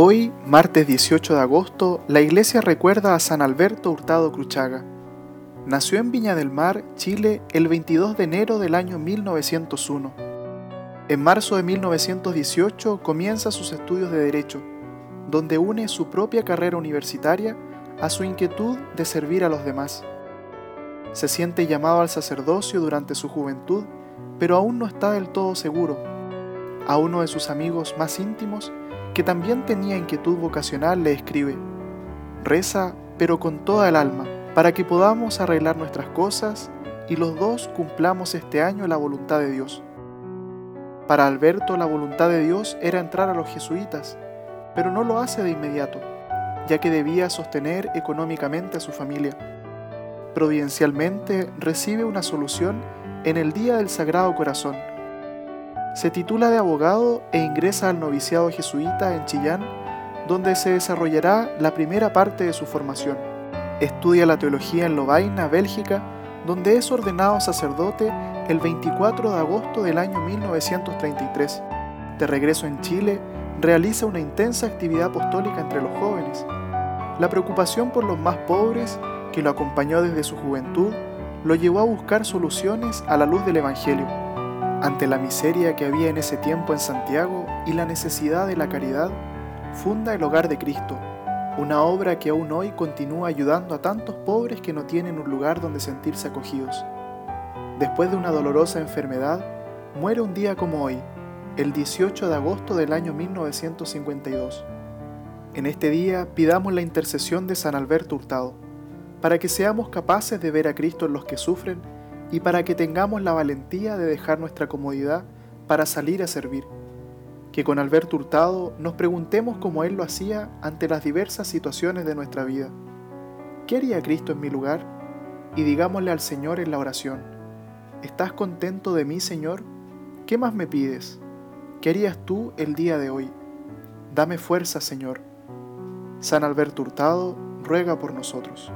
Hoy, martes 18 de agosto, la iglesia recuerda a San Alberto Hurtado Cruchaga. Nació en Viña del Mar, Chile, el 22 de enero del año 1901. En marzo de 1918 comienza sus estudios de Derecho, donde une su propia carrera universitaria a su inquietud de servir a los demás. Se siente llamado al sacerdocio durante su juventud, pero aún no está del todo seguro. A uno de sus amigos más íntimos que también tenía inquietud vocacional, le escribe, Reza, pero con toda el alma, para que podamos arreglar nuestras cosas y los dos cumplamos este año la voluntad de Dios. Para Alberto la voluntad de Dios era entrar a los jesuitas, pero no lo hace de inmediato, ya que debía sostener económicamente a su familia. Providencialmente recibe una solución en el Día del Sagrado Corazón, se titula de abogado e ingresa al noviciado jesuita en Chillán, donde se desarrollará la primera parte de su formación. Estudia la teología en Lovaina, Bélgica, donde es ordenado sacerdote el 24 de agosto del año 1933. De regreso en Chile, realiza una intensa actividad apostólica entre los jóvenes. La preocupación por los más pobres, que lo acompañó desde su juventud, lo llevó a buscar soluciones a la luz del Evangelio. Ante la miseria que había en ese tiempo en Santiago y la necesidad de la caridad, funda el Hogar de Cristo, una obra que aún hoy continúa ayudando a tantos pobres que no tienen un lugar donde sentirse acogidos. Después de una dolorosa enfermedad, muere un día como hoy, el 18 de agosto del año 1952. En este día pidamos la intercesión de San Alberto Hurtado, para que seamos capaces de ver a Cristo en los que sufren y para que tengamos la valentía de dejar nuestra comodidad para salir a servir. Que con Alberto Hurtado nos preguntemos como él lo hacía ante las diversas situaciones de nuestra vida. ¿Qué haría Cristo en mi lugar? Y digámosle al Señor en la oración, ¿estás contento de mí, Señor? ¿Qué más me pides? ¿Qué harías tú el día de hoy? Dame fuerza, Señor. San Alberto Hurtado ruega por nosotros.